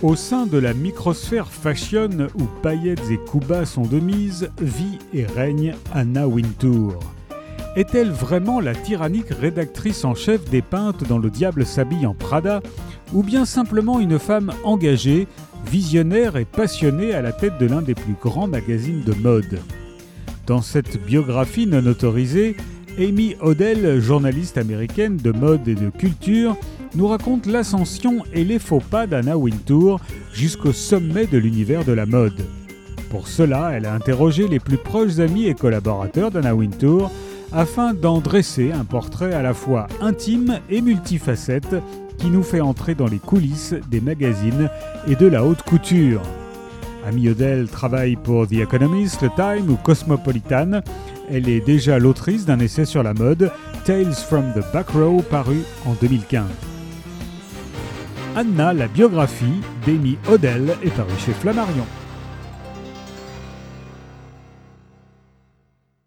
Au sein de la microsphère fashion où paillettes et coups sont de mise, vit et règne Anna Wintour. Est-elle vraiment la tyrannique rédactrice en chef des peintes dans Le Diable s'habille en Prada ou bien simplement une femme engagée, visionnaire et passionnée à la tête de l'un des plus grands magazines de mode? Dans cette biographie non autorisée, Amy Odell, journaliste américaine de mode et de culture, nous raconte l'ascension et les faux pas d'Anna Wintour jusqu'au sommet de l'univers de la mode. Pour cela, elle a interrogé les plus proches amis et collaborateurs d'Anna Wintour afin d'en dresser un portrait à la fois intime et multifacette qui nous fait entrer dans les coulisses des magazines et de la haute couture. Amy Odell travaille pour The Economist, The Time ou Cosmopolitan. Elle est déjà l'autrice d'un essai sur la mode, Tales from the Back Row, paru en 2015. Anna, la biographie d'Amy Odell est parue chez Flammarion.